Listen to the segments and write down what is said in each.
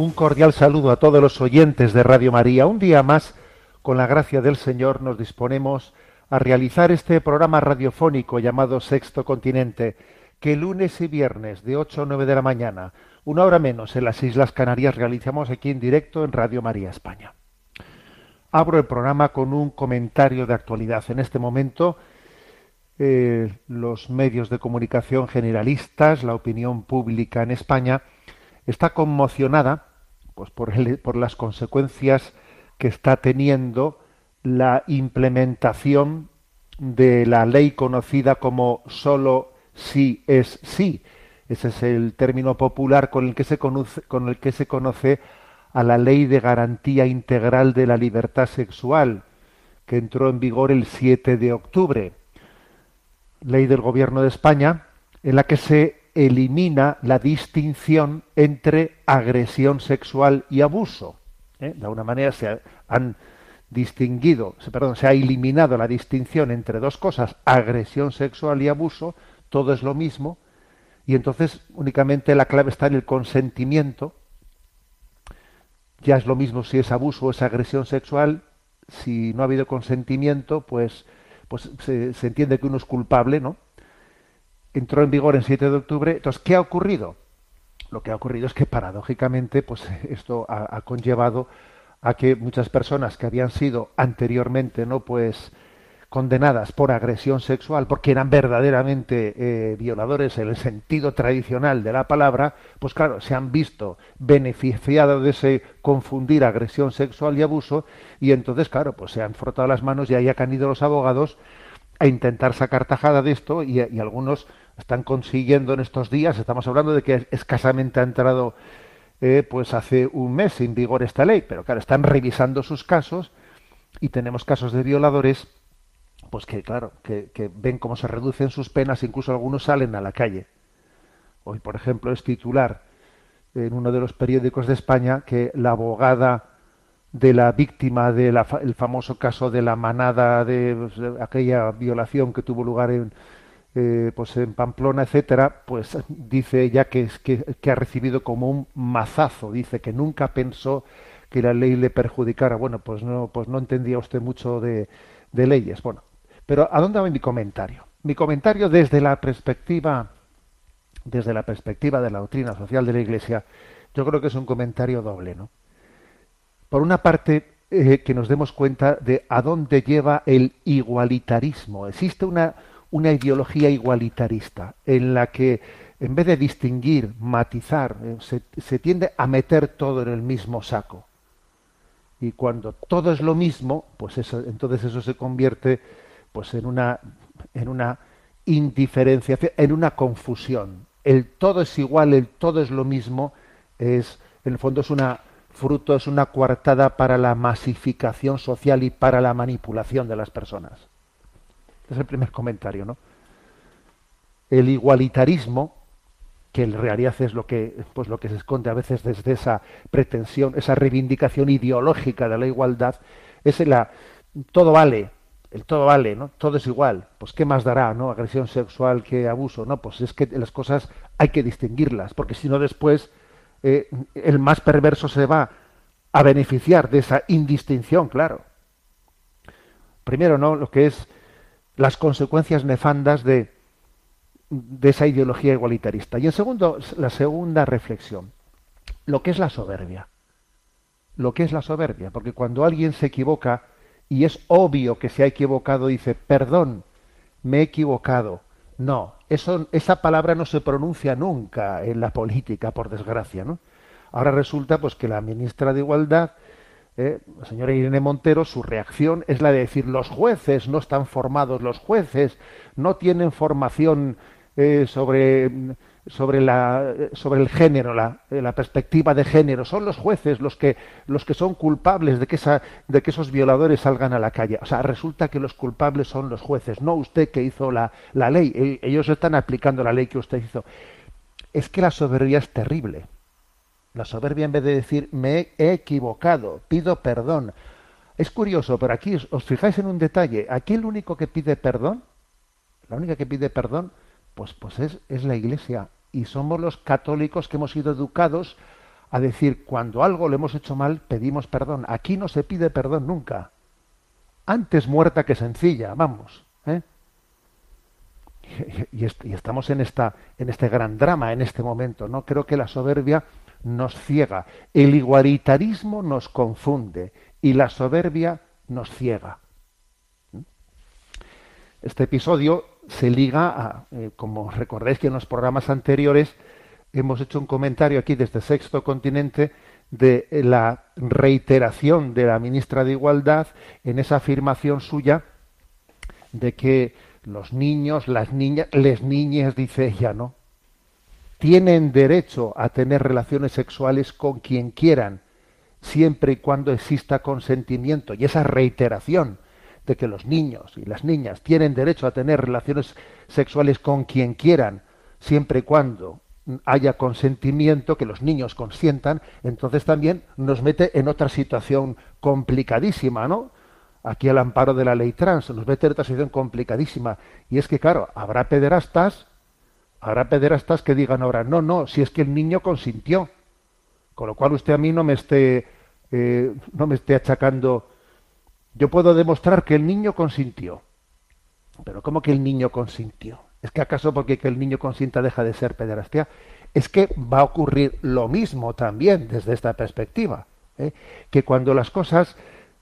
Un cordial saludo a todos los oyentes de Radio María. Un día más, con la gracia del Señor, nos disponemos a realizar este programa radiofónico llamado Sexto Continente, que lunes y viernes de 8 a 9 de la mañana, una hora menos en las Islas Canarias, realizamos aquí en directo en Radio María España. Abro el programa con un comentario de actualidad. En este momento, eh, los medios de comunicación generalistas, la opinión pública en España, está conmocionada pues, por, el- por las consecuencias que está teniendo la implementación de la ley conocida como solo sí es sí. Ese es el término popular con el que se conoce, con el que se conoce a la ley de garantía integral de la libertad sexual, que entró en vigor el 7 de octubre. Ley del Gobierno de España, en la que se elimina la distinción entre agresión sexual y abuso. ¿eh? De alguna manera se ha- han distinguido, perdón, se ha eliminado la distinción entre dos cosas, agresión sexual y abuso, todo es lo mismo, y entonces únicamente la clave está en el consentimiento. Ya es lo mismo si es abuso o es agresión sexual, si no ha habido consentimiento, pues, pues se, se entiende que uno es culpable, ¿no? Entró en vigor el 7 de octubre. Entonces, ¿qué ha ocurrido? Lo que ha ocurrido es que paradójicamente, pues esto ha, conllevado a que muchas personas que habían sido anteriormente, no, pues condenadas por agresión sexual, porque eran verdaderamente eh, violadores en el sentido tradicional de la palabra, pues claro, se han visto beneficiados de ese confundir agresión sexual y abuso, y entonces, claro, pues se han frotado las manos y ahí han ido los abogados a intentar sacar tajada de esto y algunos están consiguiendo en estos días, estamos hablando de que escasamente ha entrado eh, pues hace un mes en vigor esta ley, pero claro, están revisando sus casos y tenemos casos de violadores pues que claro, que, ven cómo se reducen sus penas, incluso algunos salen a la calle. Hoy, por ejemplo, es titular en uno de los periódicos de España que la abogada de la víctima del famoso caso de la manada pues, de aquella violación que tuvo lugar en, eh, pues en Pamplona, etcétera, pues dice ella que, que, que ha recibido como un mazazo, dice que nunca pensó que la ley le perjudicara. Bueno, pues no, pues no entendía usted mucho de, de leyes. Bueno, pero ¿a dónde va mi comentario? Mi comentario desde la perspectiva, desde la perspectiva de la doctrina social de la Iglesia, yo creo que es un comentario doble, ¿no? Por una parte, eh, que nos demos cuenta de a dónde lleva el igualitarismo. Existe una, una ideología igualitarista en la que en vez de distinguir, matizar, eh, se, se tiende a meter todo en el mismo saco. Y cuando todo es lo mismo, pues eso, entonces eso se convierte pues en una en una indiferenciación, en una confusión. El todo es igual, el todo es lo mismo, es en el fondo es una fruto, es una coartada para la masificación social y para la manipulación de las personas. Este es el primer comentario, ¿no? El igualitarismo, que en realidad es lo que, pues lo que se esconde a veces desde esa pretensión, esa reivindicación ideológica de la igualdad, es la todo vale, el todo vale, ¿no? Todo es igual. Pues qué más dará, ¿no? Agresión sexual que abuso, ¿no? Pues es que las cosas hay que distinguirlas, porque si no después eh, el más perverso se va a beneficiar de esa indistinción, claro. Primero, ¿no? Lo que es las consecuencias nefandas de, de esa ideología igualitarista. Y en segundo, la segunda reflexión, lo que es la soberbia. Lo que es la soberbia, porque cuando alguien se equivoca y es obvio que se ha equivocado, dice, perdón, me he equivocado. No, eso, esa palabra no se pronuncia nunca en la política, por desgracia, ¿no? Ahora resulta pues que la ministra de Igualdad, eh, la señora Irene Montero, su reacción es la de decir los jueces no están formados, los jueces no tienen formación eh, sobre sobre la sobre el género la, la, perspectiva de género. Son los jueces los que los que son culpables de que de que esos violadores salgan a la calle o sea resulta que los culpables son los jueces no usted que hizo la, la ley. E, ellos están aplicando la ley que usted hizo. Es que la soberbia es terrible la soberbia en vez de decir me he equivocado pido perdón es curioso pero aquí os fijáis en un detalle aquí el único que pide perdón la única que pide perdón pues, pues es, es la Iglesia. Y somos los católicos que hemos sido educados a decir, cuando algo le hemos hecho mal, pedimos perdón. Aquí no se pide perdón nunca. Antes muerta que sencilla, vamos. ¿eh? Y, y, estamos en, esta, en este gran drama en este momento. ¿no? Creo que la soberbia nos ciega. El igualitarismo nos confunde y la soberbia nos ciega. Este episodio se liga a, eh, como recordáis que en los programas anteriores hemos hecho un comentario aquí desde Sexto Continente de la reiteración de la ministra de Igualdad en esa afirmación suya de que los niños, las niñas, les niñas, dice ella, ¿no? Tienen derecho a tener relaciones sexuales con quien quieran, siempre y cuando exista consentimiento. Y esa reiteración de que los niños y las niñas tienen derecho a tener relaciones sexuales con quien quieran, siempre y cuando haya consentimiento, que los niños consientan, entonces también nos mete en otra situación complicadísima, ¿no? Aquí al amparo de la ley trans, nos mete en otra situación complicadísima. Y es que, claro, habrá pederastas, habrá pederastas que digan ahora, no, no, si es que el niño consintió. Con lo cual usted a mí no me esté, eh, no me esté achacando yo puedo demostrar que el niño consintió. Pero ¿cómo que el niño consintió? ¿Es que acaso porque que el niño consienta deja de ser pederastia? Es que va a ocurrir lo mismo también desde esta perspectiva. ¿eh? Que cuando las cosas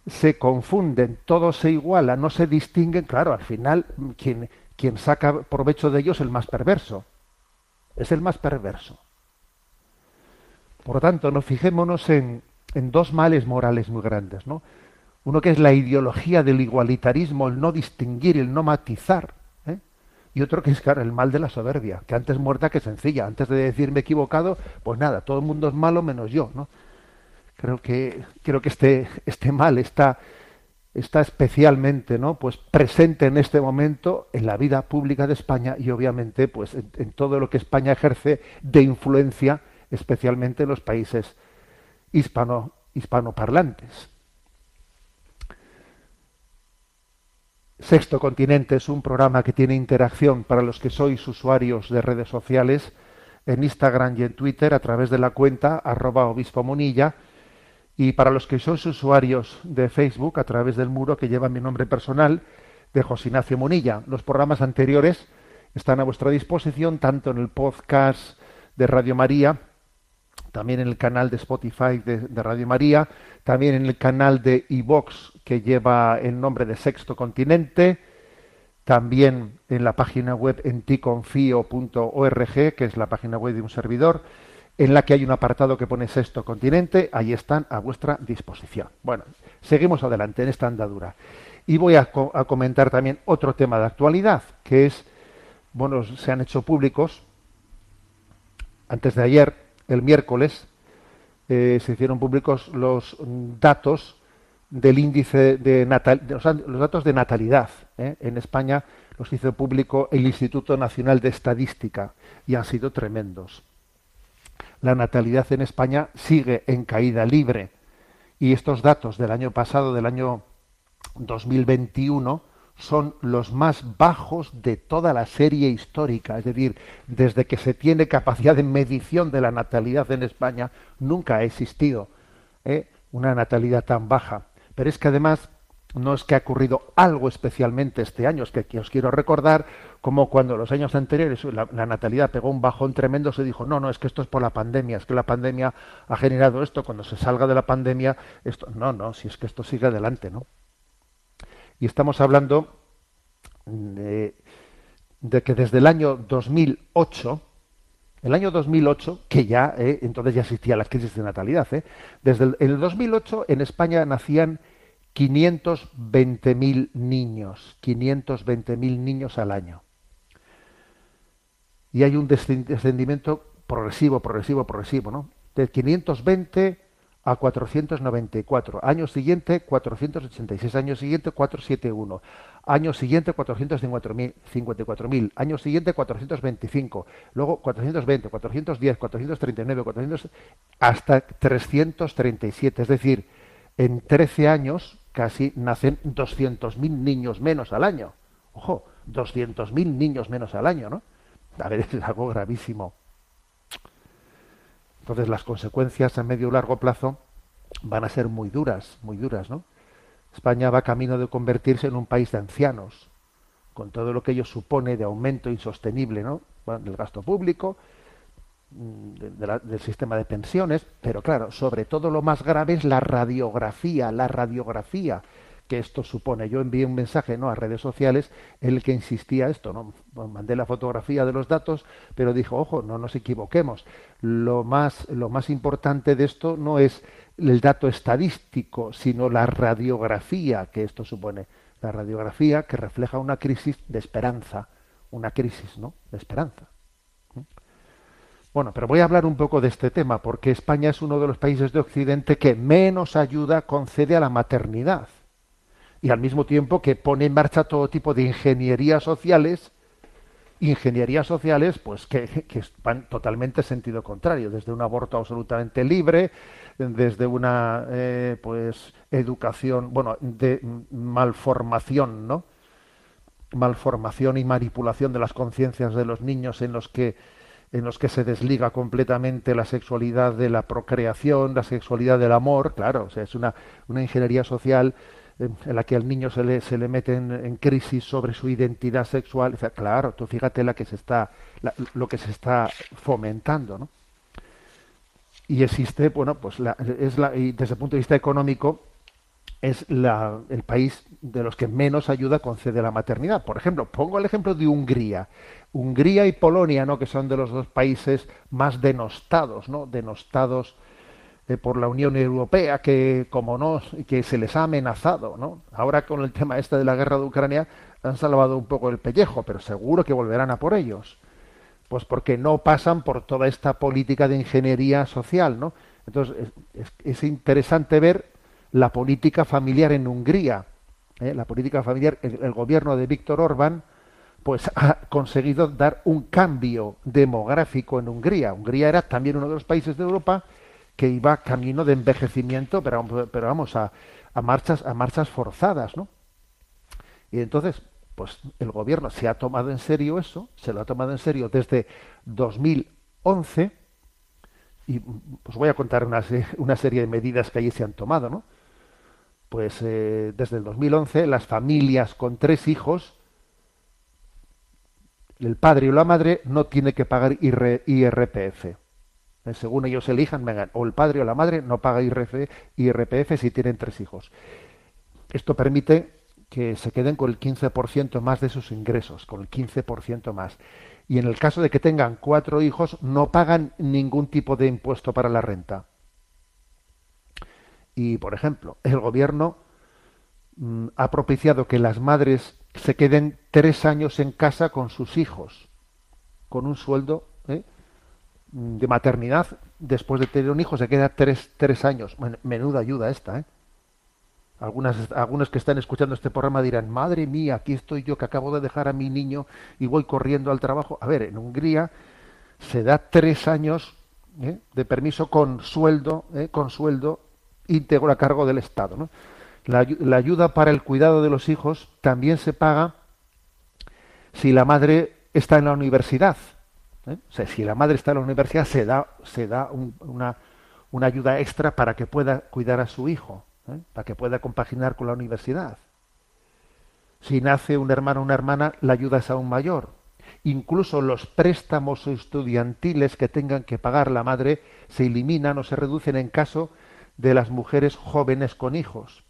se confunden, todo se iguala, no se distinguen, claro, al final quien, quien saca provecho de ellos es el más perverso. Es el más perverso. Por lo tanto, no fijémonos en, en dos males morales muy grandes, ¿no? Uno que es la ideología del igualitarismo, el no distinguir, el no matizar. ¿eh? Y otro que es claro, el mal de la soberbia, que antes muerta que sencilla. Antes de decirme equivocado, pues nada, todo el mundo es malo menos yo. ¿no? Creo que, creo que este, este mal está, está especialmente ¿no? pues presente en este momento en la vida pública de España y obviamente pues en, todo lo que España ejerce de influencia, especialmente en los países hispano, hispanoparlantes. Sexto Continente es un programa que tiene interacción para los que sois usuarios de redes sociales en Instagram y en Twitter a través de la cuenta arroba obispo monilla y para los que sois usuarios de Facebook a través del muro que lleva mi nombre personal de José Ignacio Monilla. Los programas anteriores están a vuestra disposición tanto en el podcast de Radio María también en el canal de Spotify de, Radio María, también en el canal de iVox que lleva el nombre de Sexto Continente, también en la página web enticonfio.org, que es la página web de un servidor, en la que hay un apartado que pone Sexto Continente, ahí están a vuestra disposición. Bueno, seguimos adelante en esta andadura. Y voy a, co a comentar también otro tema de actualidad, que es, bueno, se han hecho públicos antes de ayer, el miércoles, eh, se hicieron públicos los datos del índice de, natal, los, los, datos de natalidad. ¿eh? En España los hizo público el Instituto Nacional de Estadística y han sido tremendos. La natalidad en España sigue en caída libre y estos datos del año pasado, del año 2021, son los más bajos de toda la serie histórica. Es decir, desde que se tiene capacidad de medición de la natalidad en España, nunca ha existido ¿eh? una natalidad tan baja. Pero es que además no es que ha ocurrido algo especialmente este año, es que, que os quiero recordar como cuando los años anteriores la, natalidad pegó un bajón tremendo, se dijo, no, no, es que esto es por la pandemia, es que la pandemia ha generado esto, cuando se salga de la pandemia, esto, no, no, si es que esto sigue adelante, ¿no? Y estamos hablando de, que desde el año 2008, el año 2008, que ya, eh, entonces ya existía la crisis de natalidad, eh, desde el, el 2008 en España nacían 520.000 niños, 520.000 niños al año. Y hay un descendimiento progresivo, progresivo, progresivo, ¿no? De 520 a 494. Año siguiente, 486. Año siguiente, 471. Año siguiente, 454.000. Año siguiente, 425. Luego, 420, 410, 439, 400, hasta 337. Es decir, en 13 años casi nacen 200.000 niños menos al año. Ojo, 200.000 niños menos al año, ¿no? A ver, es algo gravísimo. Entonces las consecuencias a medio y largo plazo van a ser muy duras, muy duras, ¿no? España va camino de convertirse en un país de ancianos, con todo lo que ello supone de aumento insostenible, ¿no? del gasto público, mm, del sistema de pensiones, pero claro, sobre todo lo más grave es la radiografía, la radiografía que esto supone. Yo envié un mensaje ¿no? a redes sociales en el que insistía esto, ¿no? mandé la fotografía de los datos, pero dijo, ojo, no nos equivoquemos. Lo más, lo más importante de esto no es el dato estadístico, sino la radiografía que esto supone. La radiografía que refleja una crisis de esperanza, una crisis ¿no? de esperanza. Bueno, pero voy a hablar un poco de este tema, porque España es uno de los países de Occidente que menos ayuda concede a la maternidad y al mismo tiempo que pone en marcha todo tipo de ingenierías sociales, ingenierías sociales pues que, van totalmente en sentido contrario, desde un aborto absolutamente libre, desde una eh, pues educación, bueno, de malformación, ¿no? malformación y manipulación de las conciencias de los niños en los que en los que se desliga completamente la sexualidad de la procreación, la sexualidad del amor, claro, o sea, es una, una ingeniería social en la que al niño se le, se le mete en, crisis sobre su identidad sexual. claro, tú fíjate la que se está, lo que se está fomentando, ¿no? Y existe, bueno, pues la, es la, y desde el punto de vista económico, es la, el país de los que menos ayuda concede la maternidad. Por ejemplo, pongo el ejemplo de Hungría. Hungría y Polonia, ¿no? que son de los dos países más denostados, ¿no? denostados eh, por la Unión Europea, que como no, que se les ha amenazado, ¿no? Ahora con el tema este de la guerra de Ucrania han salvado un poco el pellejo, pero seguro que volverán a por ellos. Pues porque no pasan por toda esta política de ingeniería social, ¿no? Entonces es, interesante ver la política familiar en Hungría. ¿eh? La política familiar, el, el gobierno de Víctor Orbán, pues ha conseguido dar un cambio demográfico en Hungría. Hungría era también uno de los países de Europa que iba camino de envejecimiento, pero, pero vamos, a, marchas, a marchas forzadas, ¿no? Y entonces, pues el gobierno se ha tomado en serio eso, se lo ha tomado en serio desde 2011, y pues voy a contar una, una serie de medidas que allí se han tomado, ¿no? Pues eh, desde el 2011 las familias con tres hijos, el padre o la madre no tiene que pagar IRPF eh, según ellos elijan, vengan, o el padre o la madre no paga IRPF si tienen tres hijos. Esto permite que se queden con el 15% más de sus ingresos, con el 15% más. Y en el caso de que tengan cuatro hijos, no pagan ningún tipo de impuesto para la renta. Y, por ejemplo, el gobierno mm, ha propiciado que las madres se queden tres años en casa con sus hijos, con un sueldo ¿eh? de maternidad después de tener un hijo se queda tres, tres años. Menuda ayuda esta, ¿eh? Algunas, algunos que están escuchando este programa dirán, madre mía, aquí estoy yo que acabo de dejar a mi niño y voy corriendo al trabajo. A ver, en Hungría se da tres años ¿eh? de permiso con sueldo, ¿eh? con sueldo íntegro a cargo del Estado. La, ayuda para el cuidado de los hijos también se paga si la madre está en la universidad ¿eh? O sea, si la madre está en la universidad, se da, se da una, una, ayuda extra para que pueda cuidar a su hijo, ¿eh? para que pueda compaginar con la universidad. Si nace un hermano o una hermana, la ayuda es aún mayor. Incluso los préstamos estudiantiles que tengan que pagar la madre se eliminan o se reducen en caso de las mujeres jóvenes con hijos.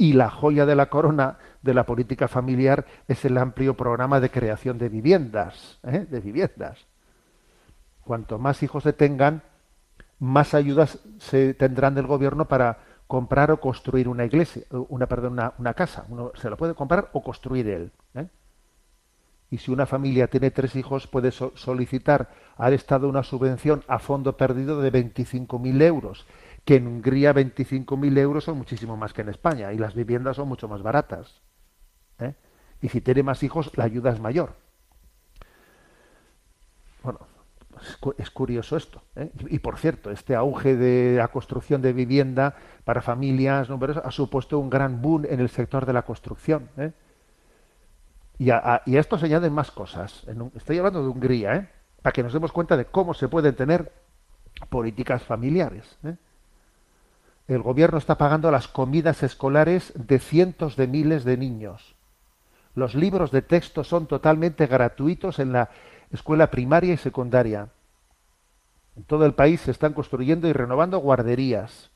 Y la joya de la corona de la política familiar es el amplio programa de creación de viviendas, ¿eh? de viviendas. Cuanto más hijos se tengan, más ayudas se tendrán del gobierno para comprar o construir una iglesia, una perdón, una, casa. Uno se lo puede comprar o construir él. ¿eh? Y si una familia tiene tres hijos, puede so- solicitar al Estado una subvención a fondo perdido de 25.000 euros, que en Hungría 25.000 euros son muchísimo más que en España y las viviendas son mucho más baratas. ¿eh? Y si tiene más hijos, la ayuda es mayor. Bueno, es cu- es curioso esto. ¿eh? Y, por cierto, este auge de la construcción de vivienda para familias numerosas ha supuesto un gran boom en el sector de la construcción. ¿eh? Y, a, y esto se añaden más cosas. En estoy hablando de Hungría, para que nos demos cuenta de cómo se pueden tener políticas familiares. El gobierno está pagando las comidas escolares de cientos de miles de niños. Los libros de texto son totalmente gratuitos en la escuela primaria y secundaria. En todo el país se están construyendo y renovando guarderías,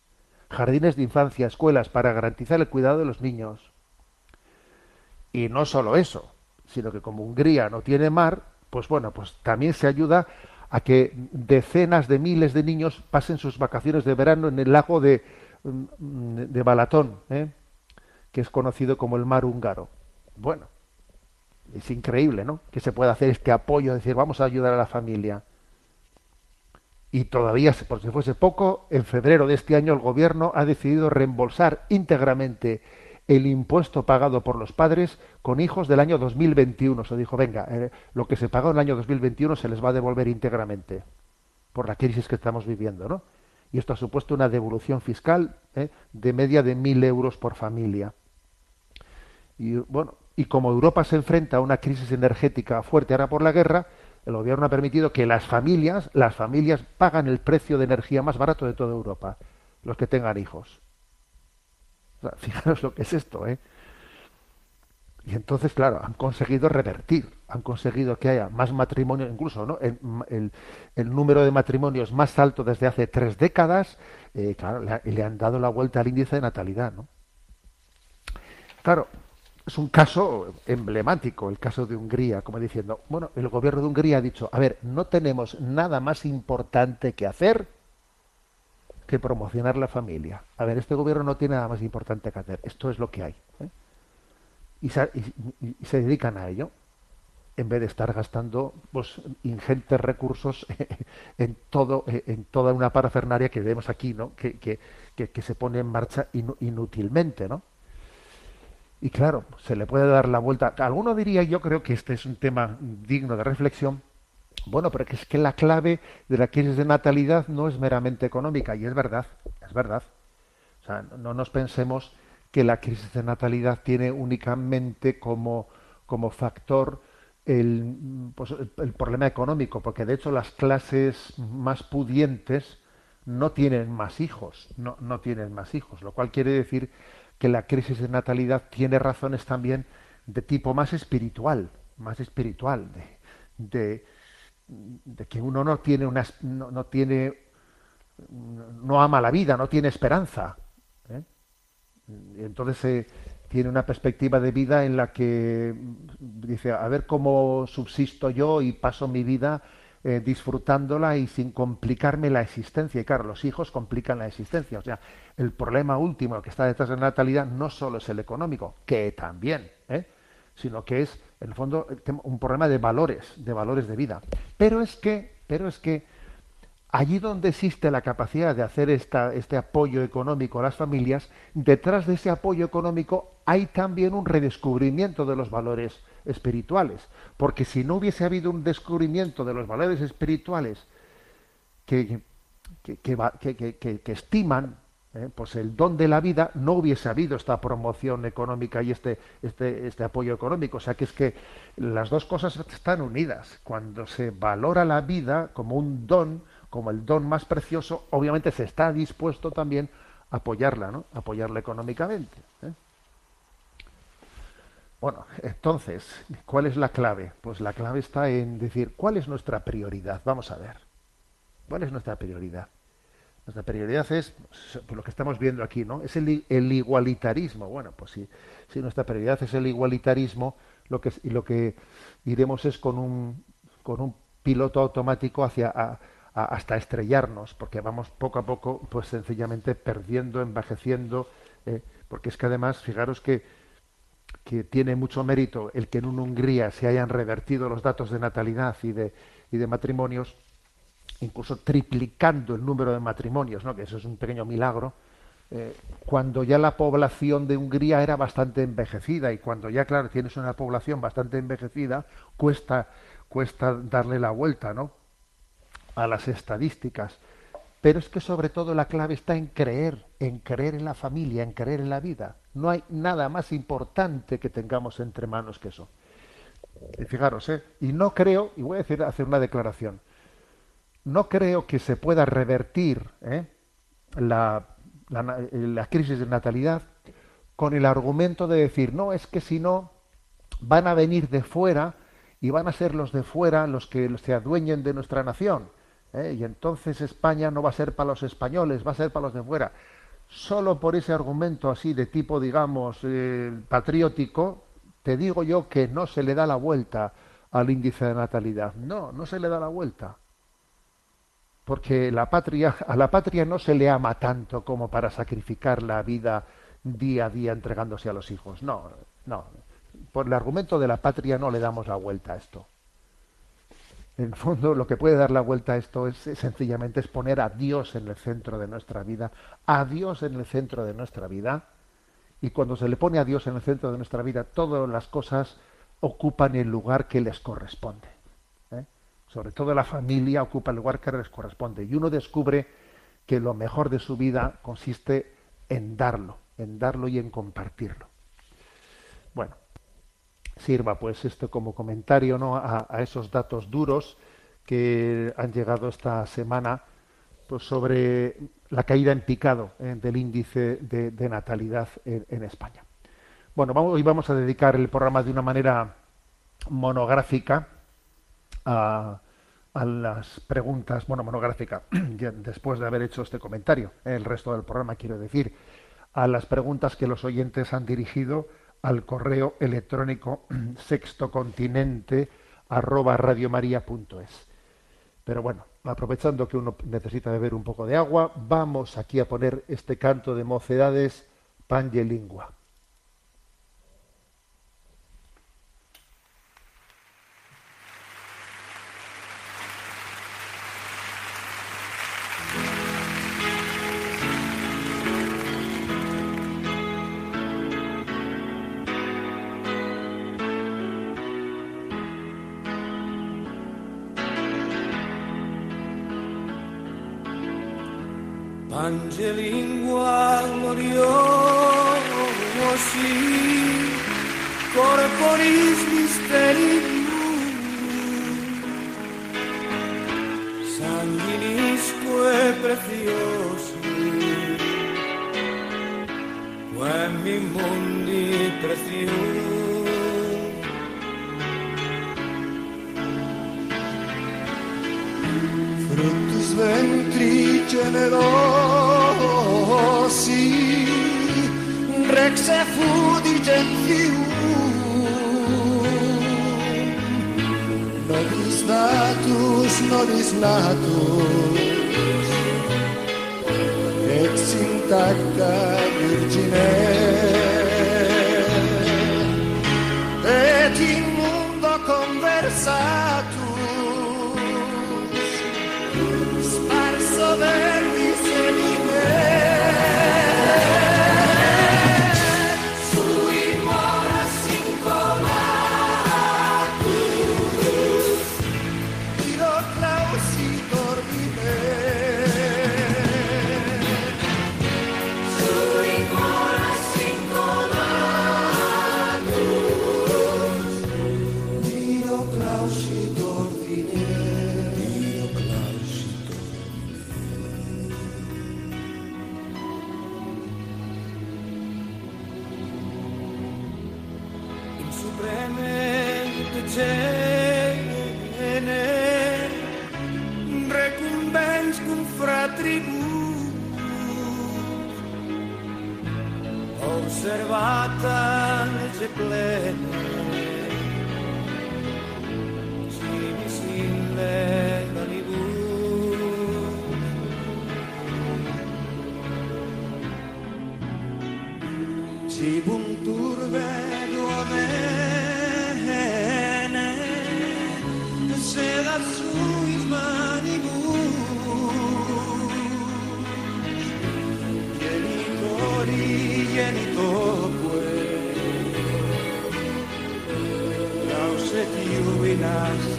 jardines de infancia, escuelas para garantizar el cuidado de los niños. Y no solo eso, sino que como Hungría no tiene mar, pues bueno, pues también se ayuda a que decenas de miles de niños pasen sus vacaciones de verano en el lago de, de Balatón, ¿eh? que es conocido como el mar húngaro. Bueno, es increíble, ¿no? Que se pueda hacer este apoyo, decir, vamos a ayudar a la familia. Y todavía, por si fuese poco, en febrero de este año el gobierno ha decidido reembolsar íntegramente el impuesto pagado por los padres con hijos del año 2021. Se dijo, venga, eh, lo que se pagó en el año 2021 se les va a devolver íntegramente por la crisis que estamos viviendo, ¿no? Y esto ha supuesto una devolución fiscal ¿eh? de media de mil euros por familia. Y bueno, y como Europa se enfrenta a una crisis energética fuerte ahora por la guerra, el gobierno ha permitido que las familias, las familias pagan el precio de energía más barato de toda Europa, los que tengan hijos. Fijaros lo que es esto, ¿eh? Y entonces, claro, han conseguido revertir, han conseguido que haya más matrimonios, incluso ¿no? el, número de matrimonios más alto desde hace tres décadas, eh, claro, le, le han dado la vuelta al índice de natalidad, ¿no? Claro, es un caso emblemático, el caso de Hungría, como diciendo, bueno, el gobierno de Hungría ha dicho, a ver, no tenemos nada más importante que hacer que promocionar la familia. A ver, este gobierno no tiene nada más importante que hacer, esto es lo que hay. ¿eh? Y, se, dedican a ello, en vez de estar gastando pues, ingentes recursos en todo en toda una parafernaria que vemos aquí, ¿no? que, que, que- que se pone en marcha inútilmente, ¿no? Y claro, se le puede dar la vuelta. Alguno diría, yo creo que este es un tema digno de reflexión. Bueno, pero que es que la clave de la crisis de natalidad no es meramente económica, y es verdad, es verdad. O sea, no nos pensemos que la crisis de natalidad tiene únicamente como, como factor el, pues, el, problema económico, porque de hecho las clases más pudientes no tienen más hijos, no, no tienen más hijos, lo cual quiere decir que la crisis de natalidad tiene razones también de tipo más espiritual, más espiritual, de, de, de que uno no tiene una, no, no tiene no ama la vida, no tiene esperanza. ¿Eh? Entonces eh, tiene una perspectiva de vida en la que dice, a ver cómo subsisto yo y paso mi vida eh, disfrutándola y sin complicarme la existencia. Y claro, los hijos complican la existencia. O sea, el problema último que está detrás de la natalidad no solo es el económico, que también, ¿eh? sino que es, en el fondo, tema- un problema de valores, de valores de vida. Pero es que, pero es que allí donde existe la capacidad de hacer esta, este apoyo económico a las familias, detrás de ese apoyo económico hay también un redescubrimiento de los valores espirituales. Porque si no hubiese habido un descubrimiento de los valores espirituales que, que, estiman eh, pues el don de la vida, no hubiese habido esta promoción económica y este, este, este apoyo económico. O sea que es que las dos cosas están unidas. Cuando se valora la vida como un don, como el don más precioso, obviamente se está dispuesto también a apoyarla, ¿no? Apoyarla económicamente. ¿eh? Bueno, entonces, ¿cuál es la clave? Pues la clave está en decir, ¿cuál es nuestra prioridad? Vamos a ver. ¿Cuál es nuestra prioridad? Nuestra prioridad es pues, lo que estamos viendo aquí, ¿no? Es el, igualitarismo. Bueno, pues si, si, nuestra prioridad es el igualitarismo, lo que, iremos es con un, piloto automático hacia hasta estrellarnos, porque vamos poco a poco, pues sencillamente perdiendo, envejeciendo, eh, porque es que además, fijaros que, que tiene mucho mérito el que en Hungría se hayan revertido los datos de natalidad y de, y de matrimonios, incluso triplicando el número de matrimonios, ¿no? que eso es un pequeño milagro, eh, cuando ya la población de Hungría era bastante envejecida y cuando ya, claro, tienes una población bastante envejecida, cuesta, cuesta darle la vuelta ¿no? A las estadísticas. Pero es que sobre todo la clave está en creer, en creer en la familia, en creer en la vida. No hay nada más importante que tengamos entre manos que eso. Y fijaros, ¿eh? y no creo, y voy a decir, hacer una declaración, no creo que se pueda revertir ¿eh? la, la, la, crisis de natalidad con el argumento de decir, no, es que si no, van a venir de fuera y van a ser los de fuera los que se adueñen de nuestra nación. ¿Eh? Y entonces España no va a ser para los españoles, va a ser para los de fuera. Solo por ese argumento así de tipo, digamos, eh, patriótico, te digo yo que no se le da la vuelta al índice de natalidad. No, no se le da la vuelta porque la patria, a la patria no se le ama tanto como para sacrificar la vida día a día entregándose a los hijos. No, no. Por el argumento de la patria no le damos la vuelta a esto. En el fondo, lo que puede dar la vuelta a esto es, sencillamente es poner a Dios en el centro de nuestra vida, a Dios en el centro de nuestra vida, y cuando se le pone a Dios en el centro de nuestra vida, todas las cosas ocupan el lugar que les corresponde sobre todo la familia, ocupa el lugar que les corresponde. Y uno descubre que lo mejor de su vida consiste en darlo, en darlo y en compartirlo. Bueno, sirva pues esto como comentario ¿no? a, esos datos duros que han llegado esta semana pues, sobre la caída en picado eh, del índice de, natalidad en, en, España. Bueno, vamos, hoy vamos a dedicar el programa de una manera monográfica a, a las preguntas, bueno, monográfica, después de haber hecho este comentario, el resto del programa quiero decir, a las preguntas que los oyentes han dirigido al correo electrónico sextocontinente arroba radiomaria.es. Pero bueno, aprovechando que uno necesita beber un poco de agua, vamos aquí a poner este canto de mocedades Pangelingua. Angelingua gloriosi, corporis mysterium, sanguinisque preciosi, quem mundi precium. Fructus ventri generosi, fu di più Noris natus, noris natus. Ex intacta virgine.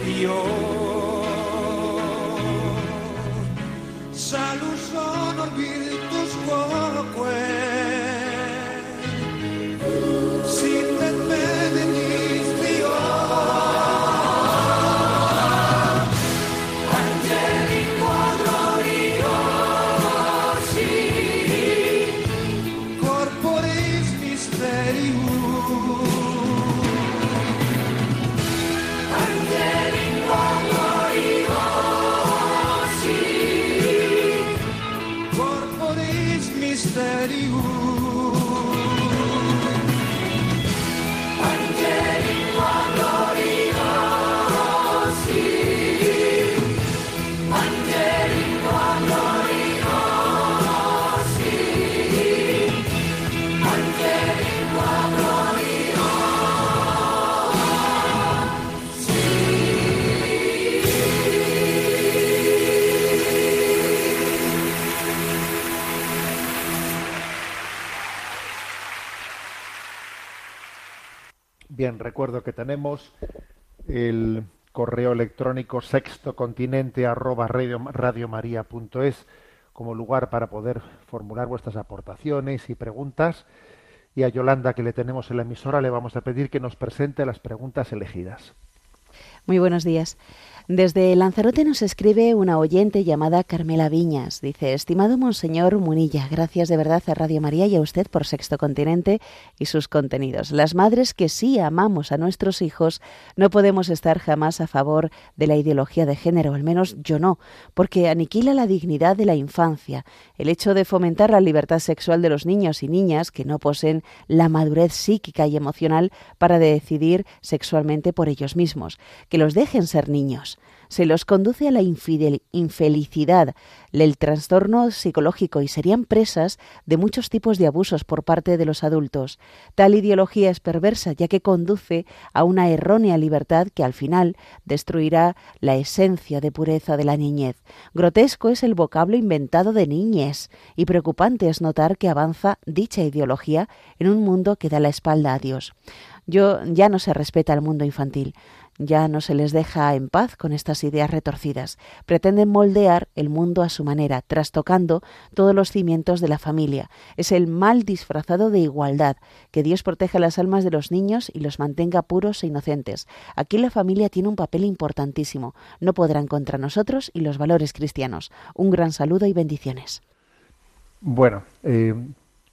Tiubinazio Salus honor virtus Recuerdo que tenemos el correo electrónico sextocontinente arroba radio, radiomaria.es como lugar para poder formular vuestras aportaciones y preguntas. Y a Yolanda, que le tenemos en la emisora, le vamos a pedir que nos presente las preguntas elegidas. Muy buenos días. Desde Lanzarote nos escribe una oyente llamada Carmela Viñas. Dice, estimado Monseñor Munilla, gracias de verdad a Radio María y a usted por Sexto Continente y sus contenidos. Las madres que sí amamos a nuestros hijos no podemos estar jamás a favor de la ideología de género, al menos yo no, porque aniquila la dignidad de la infancia. El hecho de fomentar la libertad sexual de los niños y niñas que no poseen la madurez psíquica y emocional para decidir sexualmente por ellos mismos, que los dejen ser niños se los conduce a la infidel- infelicidad, el trastorno psicológico y serían presas de muchos tipos de abusos por parte de los adultos. Tal ideología es perversa ya que conduce a una errónea libertad que al final destruirá la esencia de pureza de la niñez. Grotesco es el vocablo inventado de niñez y preocupante es notar que avanza dicha ideología en un mundo que da la espalda a Dios. Yo ya no se respeta al mundo infantil. Ya no se les deja en paz con estas ideas retorcidas. Pretenden moldear el mundo a su manera, trastocando todos los cimientos de la familia. Es el mal disfrazado de igualdad. Que Dios proteja las almas de los niños y los mantenga puros e inocentes. Aquí la familia tiene un papel importantísimo. No podrán contra nosotros y los valores cristianos. Un gran saludo y bendiciones. Bueno, eh,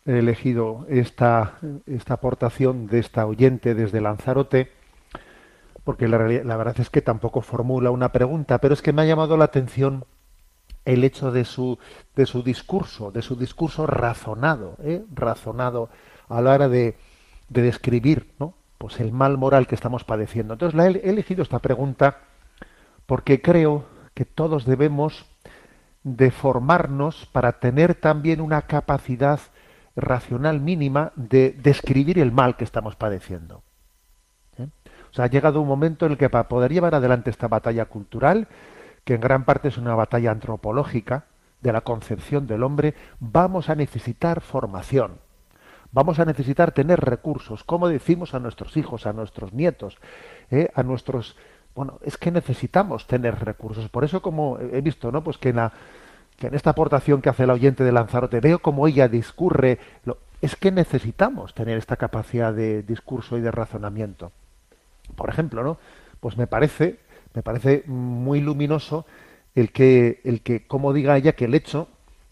he elegido esta, esta aportación de esta oyente desde Lanzarote, porque la, verdad es que tampoco formula una pregunta, pero es que me ha llamado la atención el hecho de su, de su discurso, de su discurso razonado, ¿eh? razonado a la hora de, de describir ¿no? pues el mal moral que estamos padeciendo. Entonces he he elegido esta pregunta porque creo que todos debemos de formarnos para tener también una capacidad racional mínima de describir el mal que estamos padeciendo. O sea, ha llegado un momento en el que para poder llevar adelante esta batalla cultural, que en gran parte es una batalla antropológica de la concepción del hombre, vamos a necesitar formación. Vamos a necesitar tener recursos, como decimos a nuestros hijos, a nuestros nietos, ¿eh? a nuestros bueno, es que necesitamos tener recursos. Por eso, como he visto, ¿no? Pues que en, la, que en esta aportación que hace la oyente de Lanzarote, veo como ella discurre, lo, es que necesitamos tener esta capacidad de discurso y de razonamiento. Por ejemplo, ¿no? Pues me parece, me parece muy luminoso el que, el que, como diga ella, que el hecho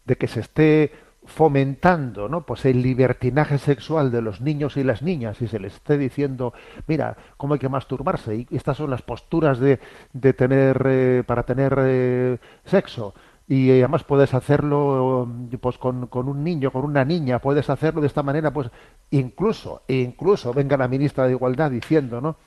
de que se esté fomentando ¿no? pues el libertinaje sexual de los niños y las niñas y se les esté diciendo mira cómo hay que masturbarse y estas son las posturas de, de tener eh, para tener eh, sexo y además puedes hacerlo pues con, con, un niño, con una niña, puedes hacerlo de esta manera, pues incluso, incluso venga la ministra de Igualdad diciendo, ¿no?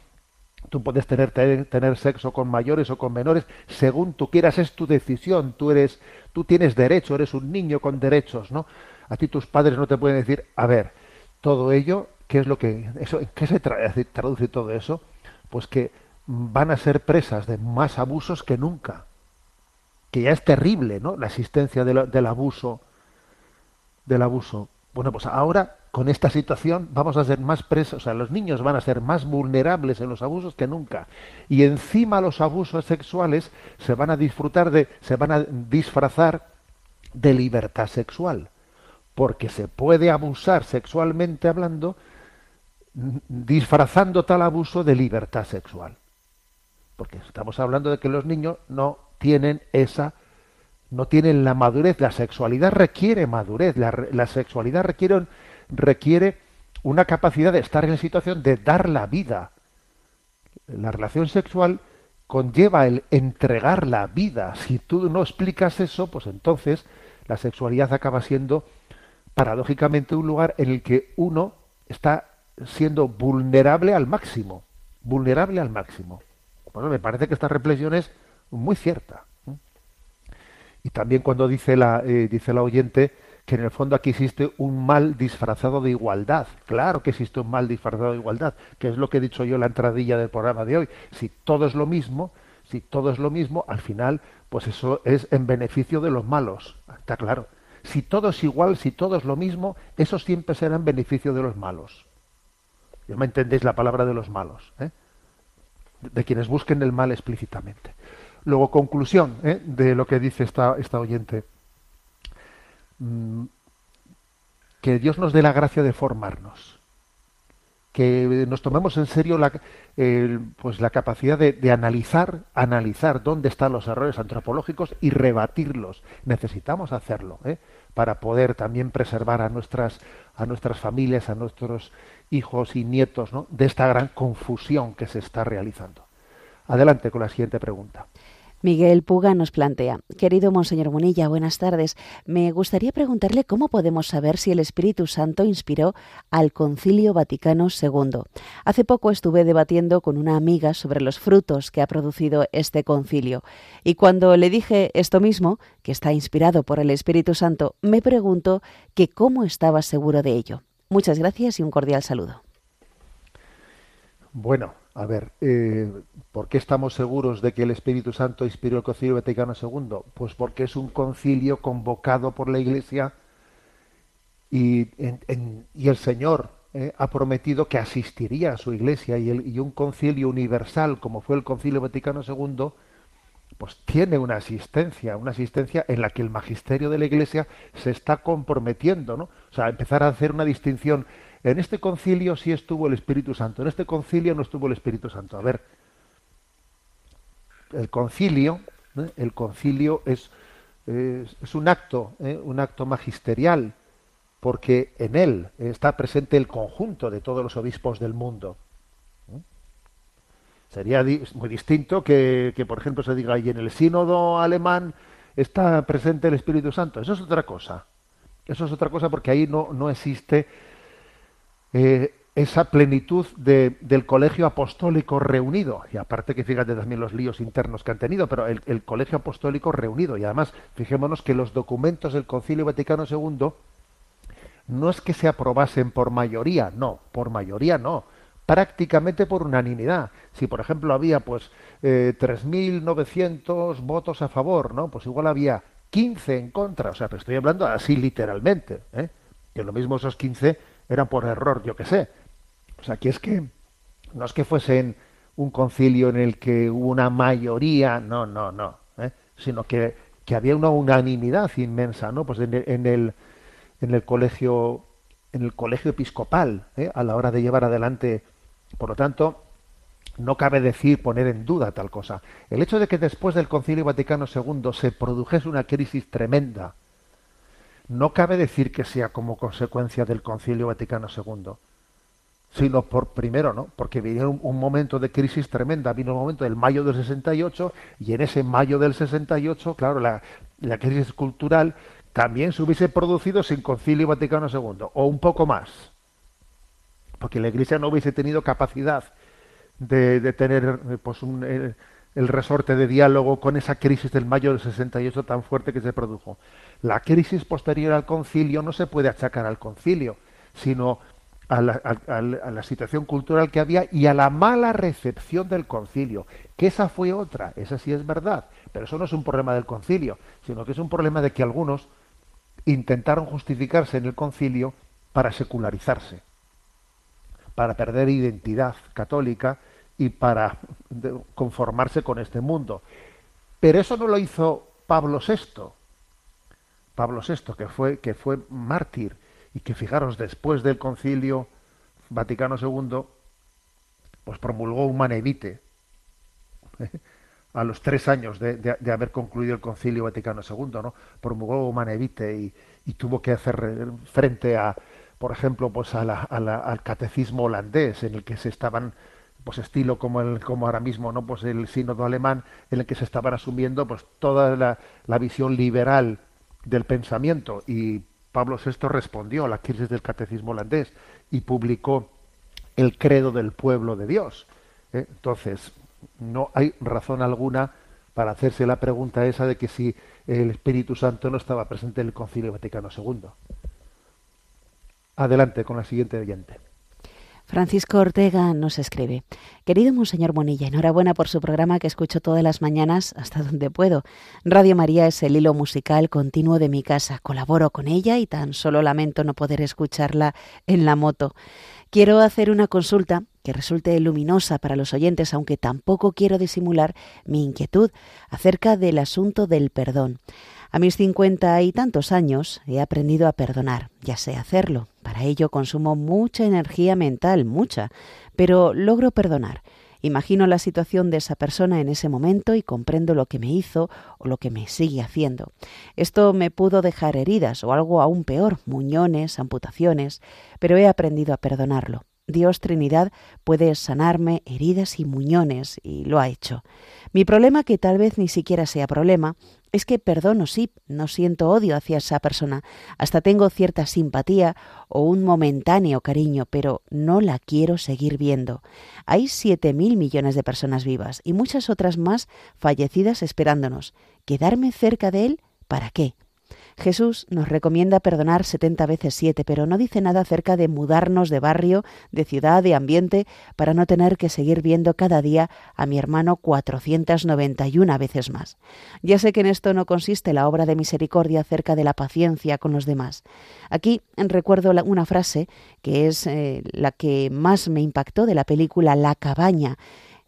Tú puedes tener, tener, tener sexo con mayores o con menores según tú quieras, es tu decisión, tú eres, tú tienes derecho, eres un niño con derechos, ¿no? A ti tus padres no te pueden decir, a ver, todo ello, ¿qué es lo que, eso, qué se traduce todo eso? Pues que van a ser presas de más abusos que nunca que ya es terrible, ¿no? La existencia del, del abuso, del abuso. Bueno, pues ahora con esta situación vamos a ser más presos, o sea, los niños van a ser más vulnerables en los abusos que nunca. Y encima los abusos sexuales se van a disfrutar de, se van a disfrazar de libertad sexual, porque se puede abusar sexualmente hablando disfrazando tal abuso de libertad sexual. Porque estamos hablando de que los niños no tienen esa, no tienen la madurez. La sexualidad requiere madurez, la, la sexualidad requiere, requiere una capacidad de estar en situación de dar la vida. La relación sexual conlleva el entregar la vida. Si tú no explicas eso, pues entonces la sexualidad acaba siendo paradójicamente un lugar en el que uno está siendo vulnerable al máximo, vulnerable al máximo. Bueno, me parece que esta reflexión es muy cierta. Y también cuando dice la, eh, dice la oyente que en el fondo aquí existe un mal disfrazado de igualdad. Claro que existe un mal disfrazado de igualdad, que es lo que he dicho yo en la entradilla del programa de hoy. Si todo es lo mismo, si todo es lo mismo, al final, pues eso es en beneficio de los malos. Está claro. Si todo es igual, si todo es lo mismo, eso siempre será en beneficio de los malos. Ya me entendéis la palabra de los malos, ¿eh? de quienes busquen el mal explícitamente. Luego, conclusión ¿eh? de lo que dice esta, esta oyente. Mm, que Dios nos dé la gracia de formarnos. Que nos tomemos en serio la, pues la capacidad de, analizar, analizar dónde están los errores antropológicos y rebatirlos. Necesitamos hacerlo ¿eh? para poder también preservar a nuestras, a nuestras familias, a nuestros hijos y nietos ¿no? de esta gran confusión que se está realizando. Adelante con la siguiente pregunta. Miguel Puga nos plantea, querido Monseñor Munilla, buenas tardes. Me gustaría preguntarle cómo podemos saber si el Espíritu Santo inspiró al Concilio Vaticano II. Hace poco estuve debatiendo con una amiga sobre los frutos que ha producido este concilio y cuando le dije esto mismo, que está inspirado por el Espíritu Santo, me preguntó que cómo estaba seguro de ello. Muchas gracias y un cordial saludo. Bueno, a ver, eh, ¿por qué estamos seguros de que el Espíritu Santo inspiró el Concilio Vaticano II? Pues porque es un concilio convocado por la Iglesia y, el Señor eh, ha prometido que asistiría a su Iglesia y, y, un concilio universal como fue el Concilio Vaticano II, pues tiene una asistencia, una asistencia en la que el magisterio de la Iglesia se está comprometiendo, ¿no? O sea, empezar a hacer una distinción en este concilio sí estuvo el Espíritu Santo, en este concilio no estuvo el Espíritu Santo. A ver, el concilio, ¿eh? el concilio es, es, un acto, ¿eh? un acto magisterial, porque en él está presente el conjunto de todos los obispos del mundo. ¿eh? Sería muy distinto que, que, por ejemplo, se diga, y en el sínodo alemán está presente el Espíritu Santo. Eso es otra cosa. Eso es otra cosa porque ahí no, no existe eh, esa plenitud de, del colegio apostólico reunido. Y aparte que fíjate también los líos internos que han tenido, pero el, colegio apostólico reunido. Y además, fijémonos que los documentos del Concilio Vaticano II no es que se aprobasen por mayoría, no, por mayoría no, prácticamente por unanimidad. Si, por ejemplo, había pues eh, 3.900 votos a favor, ¿no? Pues igual había 15 en contra. O sea, pero estoy hablando así literalmente, ¿eh? Que lo mismo esos 15 eran por error, yo que sé. O sea, que es que no es que fuesen un concilio en el que hubo una mayoría, no, no, no, ¿eh? sino que, que, había una unanimidad inmensa, ¿no? Pues en el, en el, en el colegio en el colegio episcopal ¿eh? a la hora de llevar adelante, por lo tanto, no cabe decir poner en duda tal cosa. El hecho de que después del Concilio Vaticano II se produjese una crisis tremenda no cabe decir que sea como consecuencia del Concilio Vaticano II, sino por primero, ¿no? Porque vino un, momento de crisis tremenda, vino un momento del mayo del 68 y en ese mayo del 68, claro, la, crisis cultural también se hubiese producido sin Concilio Vaticano II, o un poco más, porque la Iglesia no hubiese tenido capacidad de, de tener eh, pues un, el, resorte de diálogo con esa crisis del mayo del 68 tan fuerte que se produjo. La crisis posterior al concilio no se puede achacar al concilio, sino a la, a la situación cultural que había y a la mala recepción del concilio, que esa fue otra, esa sí es verdad, pero eso no es un problema del concilio, sino que es un problema de que algunos intentaron justificarse en el concilio para secularizarse, para perder identidad católica y para conformarse con este mundo. Pero eso no lo hizo Pablo VI. Pablo VI, que fue, que fue mártir y que fijaros, después del concilio Vaticano II, pues promulgó un manevite a los tres años de, de- de haber concluido el concilio Vaticano II, ¿no? Promulgó un manevite y, y tuvo que hacer eh, frente a, por ejemplo, pues a la- a la- al catecismo holandés, en el que se estaban pues estilo como el como ahora mismo no pues el sínodo alemán en el que se estaban asumiendo pues toda la, la visión liberal del pensamiento y Pablo VI respondió a la crisis del catecismo holandés y publicó el credo del pueblo de Dios. ¿eh? Entonces, no hay razón alguna para hacerse la pregunta esa de que si el Espíritu Santo no estaba presente en el Concilio Vaticano II. Adelante con la siguiente oyente. Francisco Ortega nos escribe. Querido Monseñor Bonilla, enhorabuena por su programa que escucho todas las mañanas hasta donde puedo. Radio María es el hilo musical continuo de mi casa. Colaboro con ella y tan solo lamento no poder escucharla en la moto. Quiero hacer una consulta que resulte luminosa para los oyentes, aunque tampoco quiero disimular mi inquietud acerca del asunto del perdón. A mis cincuenta y tantos años he aprendido a perdonar, ya sé hacerlo. Para ello consumo mucha energía mental, mucha, pero logro perdonar. Imagino la situación de esa persona en ese momento y comprendo lo que me hizo o lo que me sigue haciendo. Esto me pudo dejar heridas o algo aún peor, muñones, amputaciones, pero he aprendido a perdonarlo. Dios Trinidad puede sanarme heridas y muñones, y lo ha hecho. Mi problema, que tal vez ni siquiera sea problema, es que perdono sí, no siento odio hacia esa persona, hasta tengo cierta simpatía o un momentáneo cariño, pero no la quiero seguir viendo. Hay siete mil millones de personas vivas y muchas otras más fallecidas esperándonos. ¿Quedarme cerca de él? ¿Para qué? Jesús nos recomienda perdonar 70 veces 7, pero no dice nada acerca de mudarnos de barrio, de ciudad, de ambiente, para no tener que seguir viendo cada día a mi hermano 491 veces más. Ya sé que en esto no consiste la obra de misericordia acerca de la paciencia con los demás. Aquí recuerdo una frase que es eh, la que más me impactó de la película La cabaña.